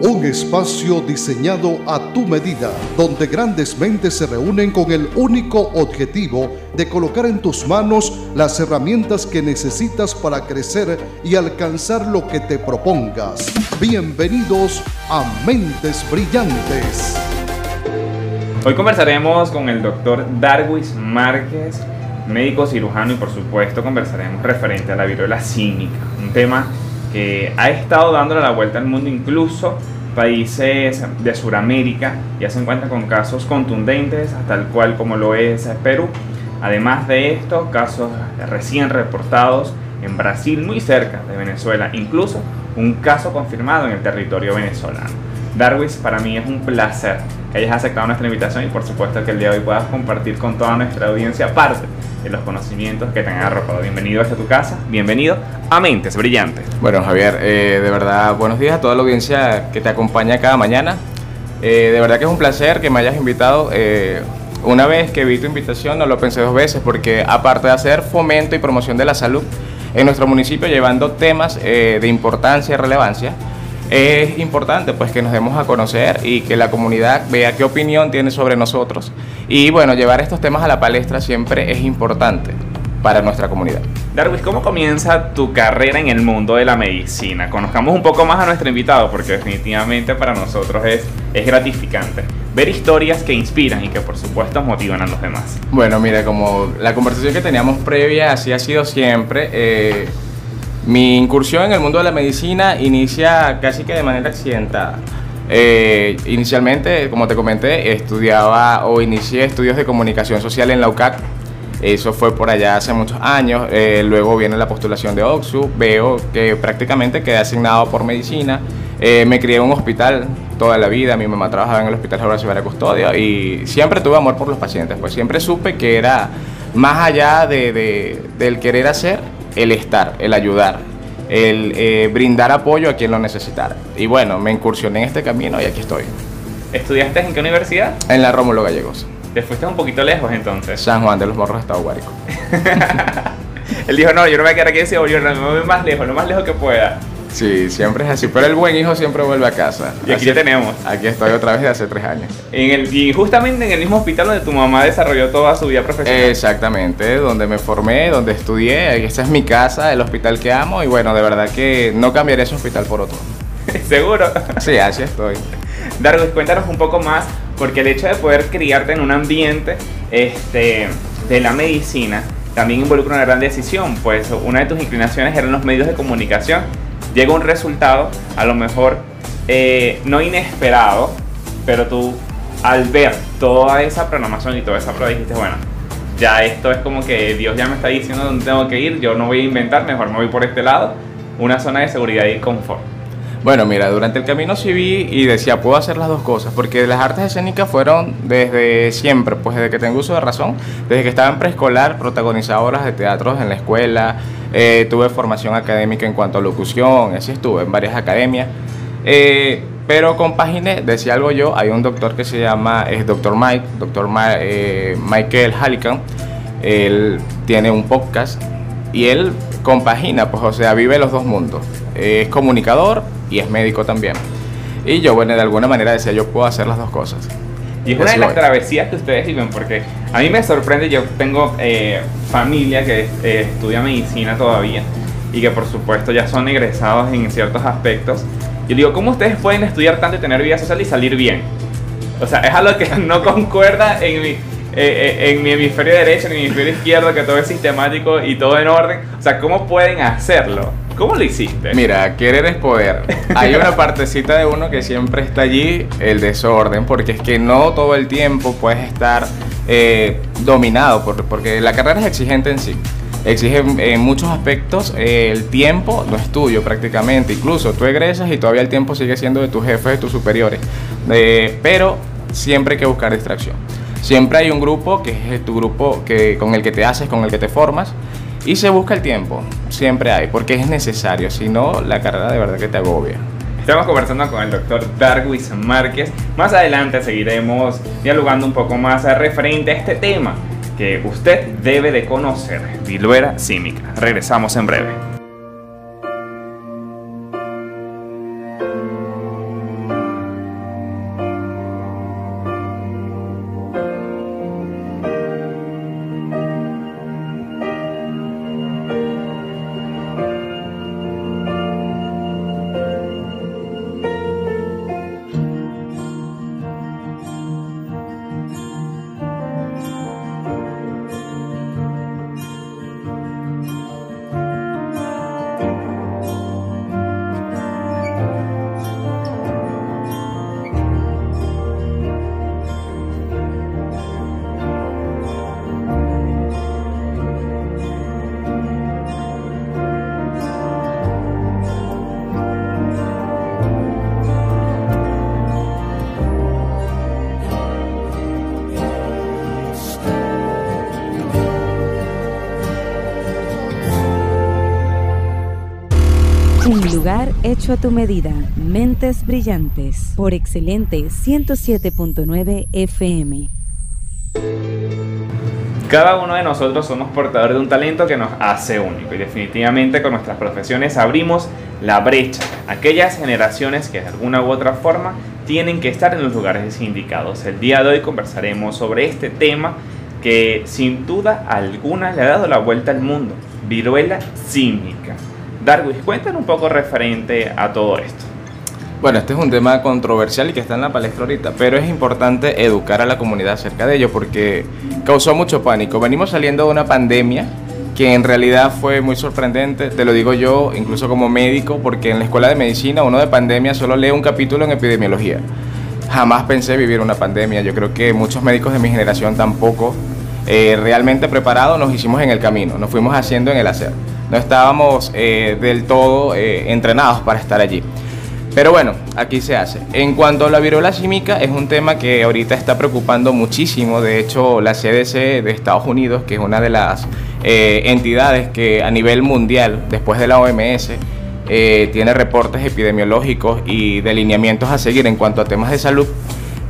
un espacio diseñado a tu medida, donde grandes mentes se reúnen con el único objetivo de colocar en tus manos las herramientas que necesitas para crecer y alcanzar lo que te propongas. Bienvenidos a Mentes Brillantes. Hoy conversaremos con el doctor Darwis Márquez, médico cirujano y por supuesto conversaremos referente a la viruela cínica, un tema que ha estado dándole la vuelta al mundo, incluso países de Sudamérica ya se encuentran con casos contundentes, tal cual como lo es Perú. Además de esto, casos recién reportados en Brasil, muy cerca de Venezuela, incluso un caso confirmado en el territorio venezolano. Darwis, para mí es un placer que hayas aceptado nuestra invitación y por supuesto que el día de hoy puedas compartir con toda nuestra audiencia parte los conocimientos que te han arropado. Bienvenido a tu casa, bienvenido a Mentes Brillantes. Bueno, Javier, eh, de verdad, buenos días a toda la audiencia que te acompaña cada mañana. Eh, de verdad que es un placer que me hayas invitado. Eh, una vez que vi tu invitación, no lo pensé dos veces, porque aparte de hacer fomento y promoción de la salud en nuestro municipio, llevando temas de importancia y relevancia, es importante pues que nos demos a conocer y que la comunidad vea qué opinión tiene sobre nosotros. Y bueno, llevar estos temas a la palestra siempre es importante para nuestra comunidad. Darwin, ¿cómo comienza tu carrera en el mundo de la medicina? Conozcamos un poco más a nuestro invitado porque definitivamente para nosotros es, es gratificante ver historias que inspiran y que por supuesto motivan a los demás. Bueno, mira, como la conversación que teníamos previa así ha sido siempre, eh, mi incursión en el mundo de la medicina inicia casi que de manera accidentada. Eh, inicialmente, como te comenté, estudiaba o inicié estudios de comunicación social en la UCAC. Eso fue por allá hace muchos años. Eh, luego viene la postulación de OXU. Veo que prácticamente quedé asignado por medicina. Eh, me crié en un hospital toda la vida. Mi mamá trabajaba en el Hospital Horacio Vera Custodio y siempre tuve amor por los pacientes. Pues siempre supe que era más allá de, del querer hacer, el estar, el ayudar, el eh, brindar apoyo a quien lo necesitara. Y bueno, me incursioné en este camino y aquí estoy. ¿Estudiaste en qué universidad? En la Rómulo Gallegos. ¿Te fuiste un poquito lejos entonces? San Juan de los Morros, Estado Guárico. Él dijo, no, yo no me voy a quedar aquí en ese yo me voy más lejos, lo más lejos que pueda. Sí, siempre es así. Pero el buen hijo siempre vuelve a casa. Y aquí ya tenemos. Aquí estoy otra vez de hace tres años. En el, y justamente en el mismo hospital donde tu mamá desarrolló toda su vida profesional. Exactamente, donde me formé, donde estudié. Esa es mi casa, el hospital que amo. Y bueno, de verdad que no cambiaré ese hospital por otro. ¿Seguro? Sí, así estoy. Darwin, cuéntanos un poco más, porque el hecho de poder criarte en un ambiente este, de la medicina también involucra una gran decisión, pues una de tus inclinaciones eran los medios de comunicación llega un resultado, a lo mejor eh, no inesperado, pero tú al ver toda esa programación y toda esa prueba dijiste, bueno, ya esto es como que Dios ya me está diciendo dónde tengo que ir, yo no voy a inventar, mejor me voy por este lado, una zona de seguridad y confort. Bueno, mira, durante el camino sí vi y decía, puedo hacer las dos cosas, porque las artes escénicas fueron desde siempre, pues desde que tengo uso de razón, desde que estaba en preescolar, protagonizaba obras de teatro en la escuela, eh, tuve formación académica en cuanto a locución, así estuve en varias academias. Eh, pero compaginé, decía algo yo, hay un doctor que se llama, es doctor Mike, doctor eh, Michael Hallican, él tiene un podcast y él compagina, pues o sea, vive los dos mundos. Es comunicador y es médico también. Y yo, bueno, de alguna manera decía, yo puedo hacer las dos cosas. Y es una de las travesías que ustedes viven, porque a mí me sorprende, yo tengo eh, familia que eh, estudia medicina todavía y que por supuesto ya son egresados en ciertos aspectos. Yo digo, ¿cómo ustedes pueden estudiar tanto y tener vida social y salir bien? O sea, es algo que no concuerda en mi, eh, en mi hemisferio derecho, en mi hemisferio izquierdo, que todo es sistemático y todo en orden. O sea, ¿cómo pueden hacerlo? ¿Cómo lo hiciste? Mira, querer es poder. Hay una partecita de uno que siempre está allí, el desorden, porque es que no todo el tiempo puedes estar eh, dominado, porque la carrera es exigente en sí. Exige en muchos aspectos eh, el tiempo no es tuyo prácticamente. Incluso tú egresas y todavía el tiempo sigue siendo de tus jefes, de tus superiores. Eh, pero siempre hay que buscar distracción. Siempre hay un grupo que es tu grupo que, con el que te haces, con el que te formas y se busca el tiempo, siempre hay, porque es necesario, si no, la carrera de verdad que te agobia. Estamos conversando con el doctor Darwis Márquez. Más adelante seguiremos dialogando un poco más referente a este tema que usted debe de conocer, Viluera Símica. Regresamos en breve. Hecho a tu medida, mentes brillantes, por excelente 107.9 FM. Cada uno de nosotros somos portadores de un talento que nos hace único y definitivamente con nuestras profesiones abrimos la brecha. Aquellas generaciones que de alguna u otra forma tienen que estar en los lugares indicados. El día de hoy conversaremos sobre este tema que sin duda alguna le ha dado la vuelta al mundo, viruela símica. Darwis, cuéntanos un poco referente a todo esto. Bueno, este es un tema controversial y que está en la palestra ahorita, pero es importante educar a la comunidad acerca de ello porque causó mucho pánico. Venimos saliendo de una pandemia que en realidad fue muy sorprendente, te lo digo yo, incluso como médico, porque en la escuela de medicina uno de pandemia solo lee un capítulo en epidemiología. Jamás pensé vivir una pandemia, yo creo que muchos médicos de mi generación tampoco eh, realmente preparados nos hicimos en el camino, nos fuimos haciendo en el hacer. No estábamos eh, del todo eh, entrenados para estar allí. Pero bueno, aquí se hace. En cuanto a la viruela símica, es un tema que ahorita está preocupando muchísimo. De hecho, la CDC de Estados Unidos, que es una de las eh, entidades que a nivel mundial, después de la OMS, tiene reportes epidemiológicos y delineamientos a seguir en cuanto a temas de salud,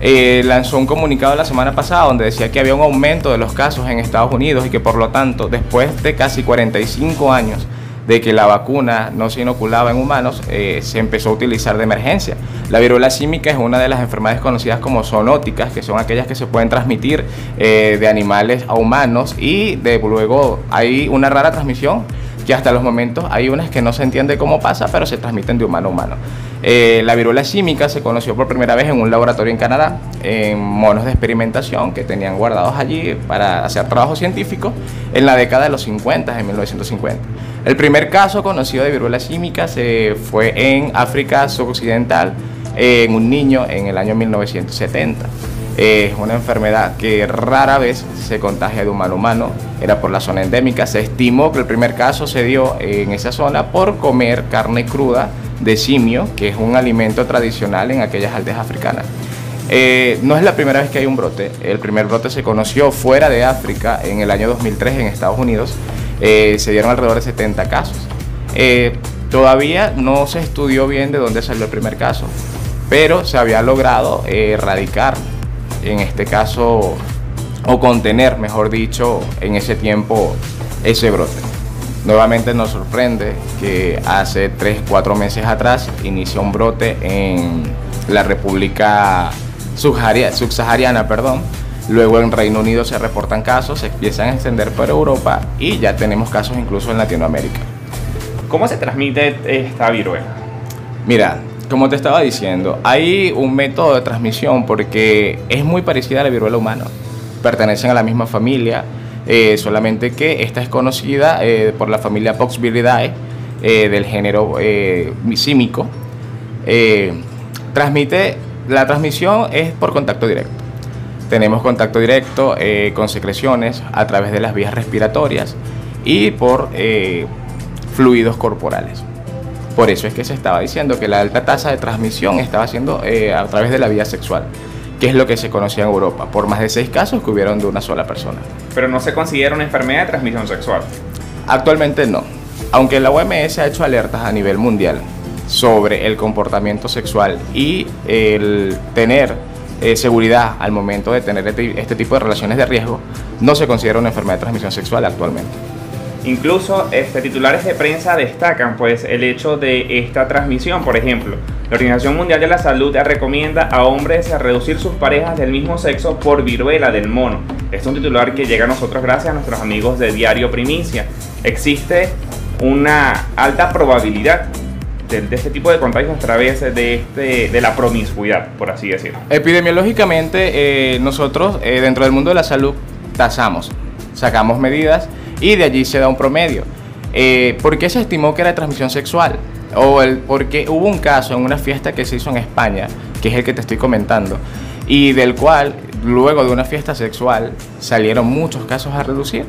eh, lanzó un comunicado la semana pasada donde decía que había un aumento de los casos en Estados Unidos y que por lo tanto, después de casi 45 años, de que la vacuna no se inoculaba en humanos, eh, se empezó a utilizar de emergencia. La viruela símica es una de las enfermedades conocidas como zoonóticas, que son aquellas que se pueden transmitir eh, de animales a humanos y de, luego hay una rara transmisión que hasta los momentos hay unas que no se entiende cómo pasa, pero se transmiten de humano a humano. Eh, la viruela símica se conoció por primera vez en un laboratorio en Canadá, en monos de experimentación que tenían guardados allí para hacer trabajo científico en la década de los 50, en 1950. El primer caso conocido de viruela símica se fue en África suboccidental, en un niño en el año 1970. Es una enfermedad que rara vez se contagia de humano a humano, era por la zona endémica. Se estimó que el primer caso se dio en esa zona por comer carne cruda de simio, que es un alimento tradicional en aquellas aldeas africanas. Eh, no es la primera vez que hay un brote, el primer brote se conoció fuera de África en el año 2003 en Estados Unidos, eh, se dieron alrededor de 70 casos. Eh, todavía no se estudió bien de dónde salió el primer caso, pero se había logrado erradicar en este caso, o contener, mejor dicho, en ese tiempo ese brote. Nuevamente nos sorprende que hace 3, 4 meses atrás inició un brote en la República Subsahariana, perdón. Luego en Reino Unido se reportan casos, se empiezan a extender por Europa y ya tenemos casos incluso en Latinoamérica. ¿Cómo se transmite esta viruela? Mira, como te estaba diciendo, hay un método de transmisión porque es muy parecida a la viruela humana. Pertenecen a la misma familia, eh, solamente que esta es conocida eh, por la familia Poxviridae eh, del género símico. transmite, la transmisión es por contacto directo. Tenemos contacto directo con secreciones a través de las vías respiratorias y por fluidos corporales. Por eso es que se estaba diciendo que la alta tasa de transmisión estaba siendo eh, a través de la vía sexual, que es lo que se conocía en Europa, por más de seis casos que hubieron de una sola persona. Pero no se considera una enfermedad de transmisión sexual. Actualmente no, aunque la OMS ha hecho alertas a nivel mundial sobre el comportamiento sexual y el tener eh, seguridad al momento de tener este, este tipo de relaciones de riesgo, no se considera una enfermedad de transmisión sexual actualmente. Incluso este, titulares de prensa destacan pues, el hecho de esta transmisión. Por ejemplo, la Organización Mundial de la Salud recomienda a hombres reducir sus parejas del mismo sexo por viruela del mono. Es un titular que llega a nosotros gracias a nuestros amigos de Diario Primicia. Existe una alta probabilidad de, este tipo de contagios a través de, este, la promiscuidad, por así decirlo. Epidemiológicamente, eh, nosotros eh, dentro del mundo de la salud tasamos, sacamos medidas y de allí se da un promedio. Eh, ¿Por qué se estimó que era transmisión sexual? O el, porque hubo un caso en una fiesta que se hizo en España, que es el que te estoy comentando, y del cual luego de una fiesta sexual salieron muchos casos a reducir,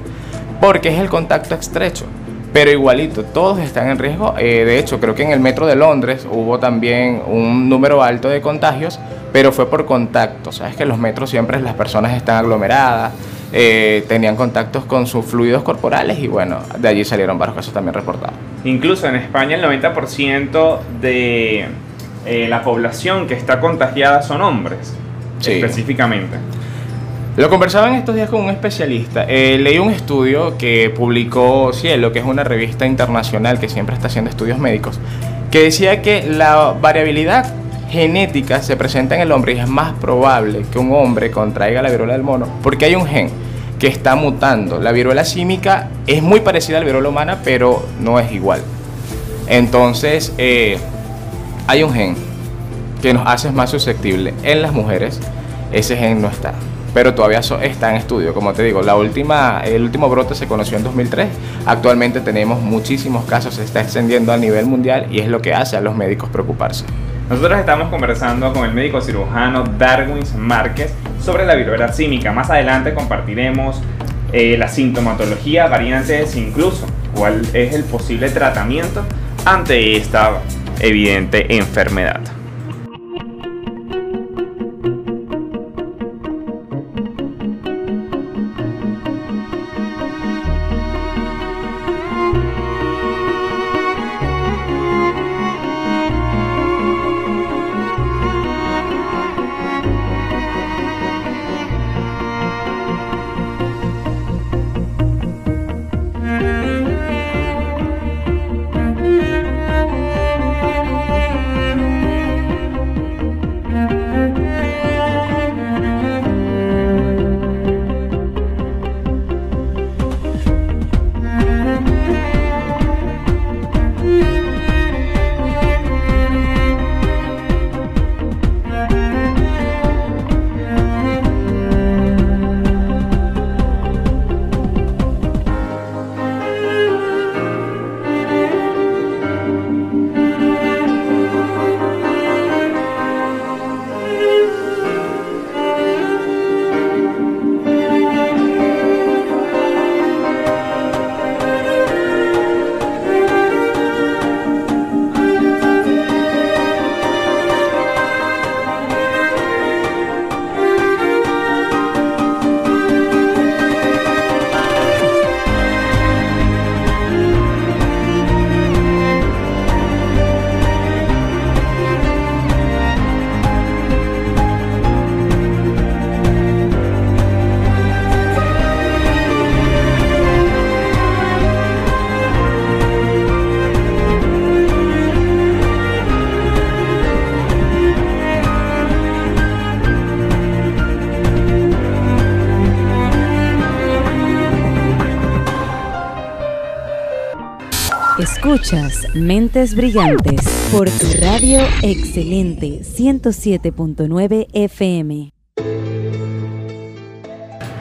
porque es el contacto estrecho. Pero igualito, todos están en riesgo. Eh, de hecho, creo que en el metro de Londres hubo también un número alto de contagios, pero fue por contacto. Sabes que los metros siempre las personas están aglomeradas, eh, tenían contactos con sus fluidos corporales y bueno, de allí salieron varios casos también reportados. Incluso en España el 90% de eh, la población que está contagiada son hombres, Sí. específicamente. Lo conversaba en estos días con un especialista. Eh, leí un estudio que publicó Cielo, que es una revista internacional que siempre está haciendo estudios médicos, que decía que la variabilidad genética se presenta en el hombre y es más probable que un hombre contraiga la viruela del mono porque hay un gen que está mutando. La viruela símica es muy parecida a la viruela humana, pero no es igual. Entonces, eh, hay un gen que nos hace más susceptibles. En las mujeres, ese gen no está. Pero todavía está en estudio. Como te digo, la última, el último brote se conoció en 2003. Actualmente tenemos muchísimos casos, se está extendiendo a nivel mundial y es lo que hace a los médicos preocuparse. Nosotros estamos conversando con el médico cirujano Darwin Márquez sobre la viruela símica. Más adelante compartiremos eh, la sintomatología, variantes, incluso cuál es el posible tratamiento ante esta evidente enfermedad. Escuchas Mentes Brillantes por tu radio excelente 107.9 FM.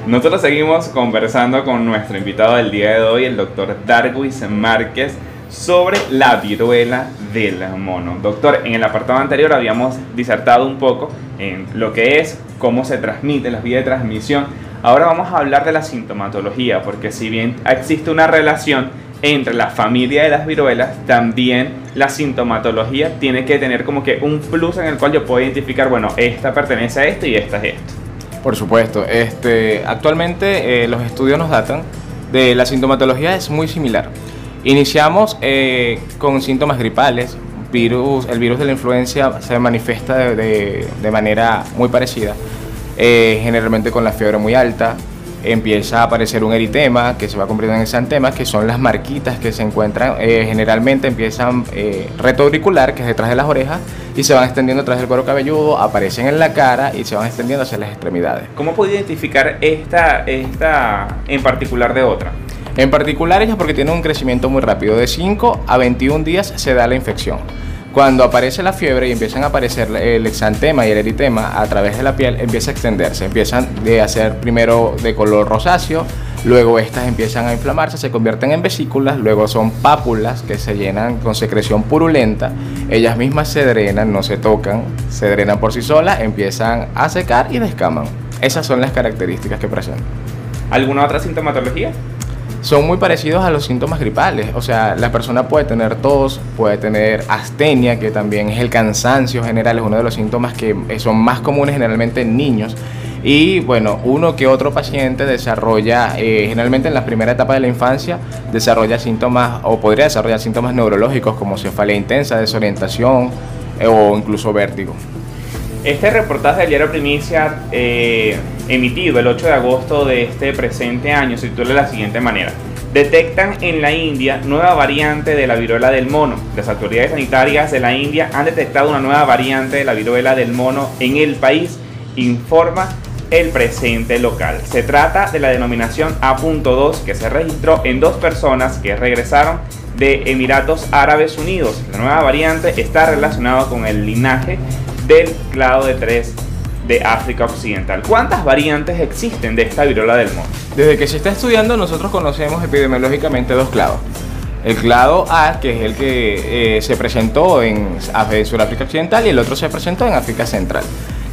Nosotros seguimos conversando con nuestro invitado del día de hoy, el doctor Darwis Márquez, sobre la viruela del mono. Doctor, en el apartado anterior habíamos disertado un poco en lo que es, cómo se transmite, las vías de transmisión. Ahora vamos a hablar de la sintomatología, porque si bien existe una relación entre la familia de las viruelas, también la sintomatología tiene que tener como que un plus en el cual yo puedo identificar, bueno, esta pertenece a esto y esta es esto. Por supuesto, este, actualmente eh, los estudios nos datan de la sintomatología es muy similar. Iniciamos eh, con síntomas gripales, virus, el virus de la influencia se manifiesta de, de- manera muy parecida, eh, generalmente con la fiebre muy alta, empieza a aparecer un eritema que se va convirtiendo en exantema, que son las marquitas que se encuentran, eh, generalmente empiezan eh, retroauricular, que es detrás de las orejas, y se van extendiendo a través del cuero cabelludo, aparecen en la cara y se van extendiendo hacia las extremidades. ¿Cómo puedo identificar esta, esta en particular de otra? En particular ellas porque tienen un crecimiento muy rápido, de 5 a 21 días se da la infección. Cuando aparece la fiebre y empiezan a aparecer el exantema y el eritema a través de la piel, empieza a extenderse, empiezan de hacer primero de color rosáceo, luego estas empiezan a inflamarse, se convierten en vesículas, luego son pápulas que se llenan con secreción purulenta, ellas mismas se drenan, no se tocan, se drenan por sí solas, empiezan a secar y descaman. Esas son las características que presentan. ¿Alguna otra sintomatología? Son muy parecidos a los síntomas gripales. O sea, la persona puede tener tos, puede tener astenia, que también es el cansancio general, es uno de los síntomas que eh, son más comunes generalmente en niños. y bueno, uno que otro paciente desarrolla, eh, generalmente en la primera etapa de la infancia, desarrolla síntomas o podría desarrollar síntomas neurológicos como cefalea intensa, desorientación eh, o incluso vértigo. Este reportaje del diario Primicia, emitido el 8 de agosto de este presente año, se titula de la siguiente manera. Detectan en la India nueva variante de la viruela del mono. Las autoridades sanitarias de la India han detectado una nueva variante de la viruela del mono en el país, informa el presente local. Se trata de la denominación A.2 que se registró en dos personas que regresaron de Emiratos Árabes Unidos. La nueva variante está relacionada con el linaje del clado de 3 de África Occidental. ¿Cuántas variantes existen de esta viruela del mono? Desde que se está estudiando nosotros conocemos epidemiológicamente dos clados. El clado A, que es el que eh, se presentó en, en Sudáfrica Occidental, y el otro se presentó en África Central.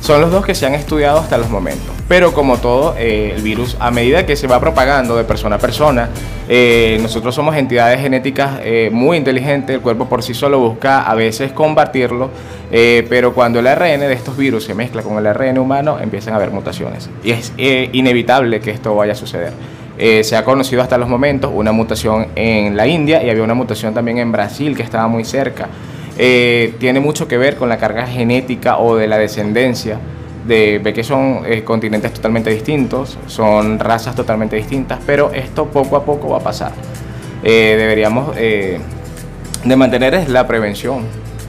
Son los dos que se han estudiado hasta los momentos. Pero como todo, eh, el virus a medida que se va propagando de persona a persona, eh, nosotros somos entidades genéticas eh, muy inteligentes, el cuerpo por sí solo busca a veces combatirlo, pero cuando el ARN de estos virus se mezcla con el ARN humano, empiezan a haber mutaciones. Y es inevitable que esto vaya a suceder. se ha conocido hasta los momentos una mutación en la India y había una mutación también en Brasil que estaba muy cerca. Eh, tiene mucho que ver con la carga genética o de la descendencia. De, ve que son eh, continentes totalmente distintos, son razas totalmente distintas, pero esto poco a poco va a pasar. Eh, deberíamos de mantener es la prevención,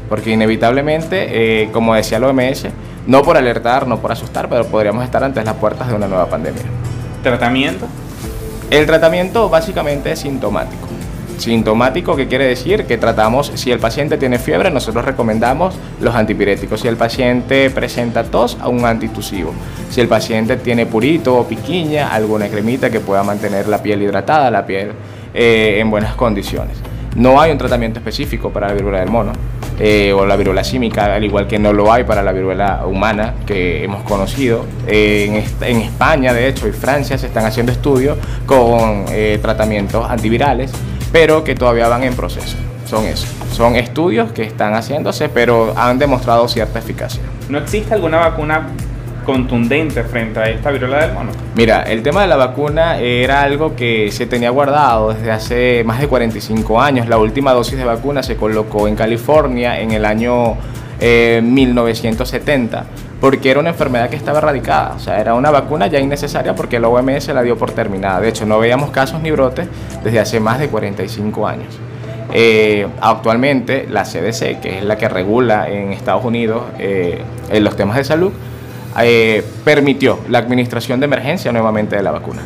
porque inevitablemente, como decía la OMS, no por alertar, no por asustar, pero podríamos estar ante las puertas de una nueva pandemia. ¿Tratamiento? El tratamiento básicamente es sintomático. Sintomático, que quiere decir que tratamos, si el paciente tiene fiebre, nosotros recomendamos los antipiréticos. Si el paciente presenta tos, a un antitusivo. Si el paciente tiene purito o piquiña, alguna cremita que pueda mantener la piel hidratada, la piel eh, en buenas condiciones. No hay un tratamiento específico para la viruela del mono eh, o la viruela símica, al igual que no lo hay para la viruela humana que hemos conocido. Eh, en, España, de hecho, y Francia se están haciendo estudios con tratamientos antivirales pero que todavía van en proceso. Son eso. Son estudios que están haciéndose, pero han demostrado cierta eficacia. ¿No existe alguna vacuna contundente frente a esta viruela del mono? Mira, el tema de la vacuna era algo que se tenía guardado desde hace más de 45 años. La última dosis de vacuna se colocó en California en el año 1970 eh, porque era una enfermedad que estaba erradicada, o sea, era una vacuna ya innecesaria porque la OMS la dio por terminada. De hecho, no veíamos casos ni brotes desde hace más de 45 años. Eh, actualmente, la CDC, que es la que regula en Estados Unidos eh, los temas de salud, eh, permitió la administración de emergencia nuevamente de la vacuna.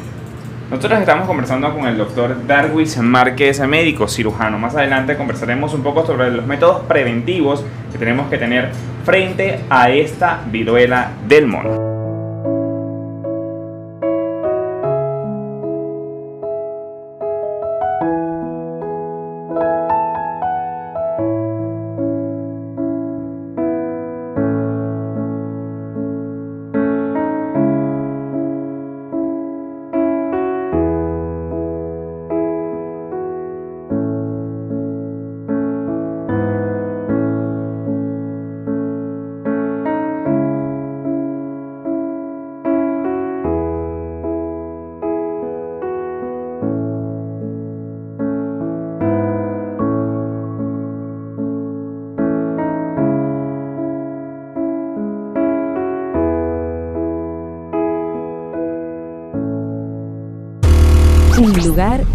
Nosotros estamos conversando con el doctor Darwis Márquez, médico cirujano. Más adelante conversaremos un poco sobre los métodos preventivos que tenemos que tener frente a esta viruela del mono.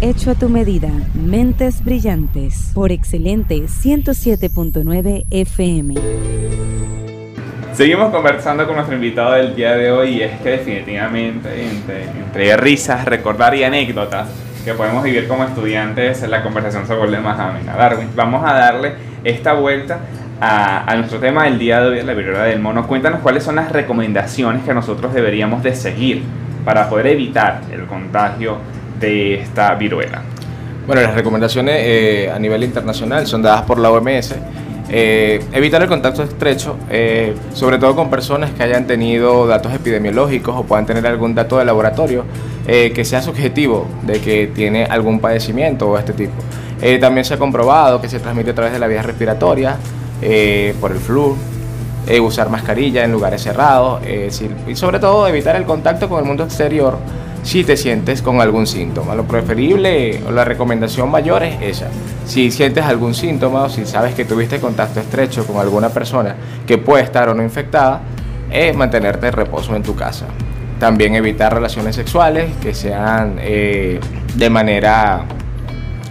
Hecho a tu medida. Mentes brillantes. Por excelente 107.9 FM. Seguimos conversando con nuestro invitado del día de hoy y es que definitivamente entre, risas, recordar y anécdotas que podemos vivir como estudiantes, la conversación se vuelve más amena. Darwin, vamos a darle esta vuelta a, a, nuestro tema del día de hoy, la viruela del mono. Cuéntanos cuáles son las recomendaciones que nosotros deberíamos de seguir para poder evitar el contagio de esta viruela? Bueno, las recomendaciones eh, a nivel internacional son dadas por la OMS. Eh, evitar el contacto estrecho, eh, sobre todo con personas que hayan tenido datos epidemiológicos o puedan tener algún dato de laboratorio que sea subjetivo de que tiene algún padecimiento o este tipo. también se ha comprobado que se transmite a través de la vía respiratoria, por el flu, eh, usar mascarilla en lugares cerrados, eh, y sobre todo evitar el contacto con el mundo exterior si te sientes con algún síntoma. Lo preferible o la recomendación mayor es esa. Si sientes algún síntoma o si sabes que tuviste contacto estrecho con alguna persona que puede estar o no infectada, es mantenerte en reposo en tu casa. También evitar relaciones sexuales que sean eh, de manera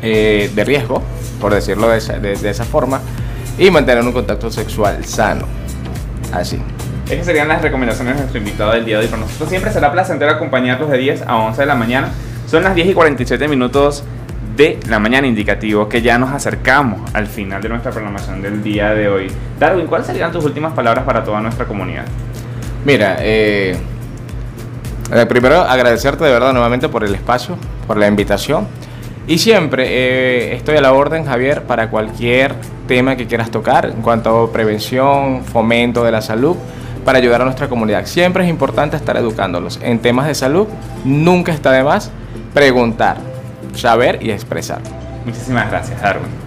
eh, de riesgo, por decirlo de esa forma, y mantener un contacto sexual sano. Así. Esas serían las recomendaciones de nuestro invitado del día de hoy. Para nosotros siempre será placentero acompañarlos de 10 a 11 de la mañana. Son las 10 y 47 minutos de la mañana indicativo que ya nos acercamos al final de nuestra programación del día de hoy. Darwin, ¿cuáles serían tus últimas palabras para toda nuestra comunidad? Mira, eh, eh, primero agradecerte de verdad nuevamente por el espacio, por la invitación. Y siempre eh, estoy a la orden, Javier, para cualquier tema que quieras tocar en cuanto a prevención, fomento de la salud para ayudar a nuestra comunidad. Siempre es importante estar educándolos. En temas de salud, nunca está de más preguntar, saber y expresar. Muchísimas gracias, Darwin.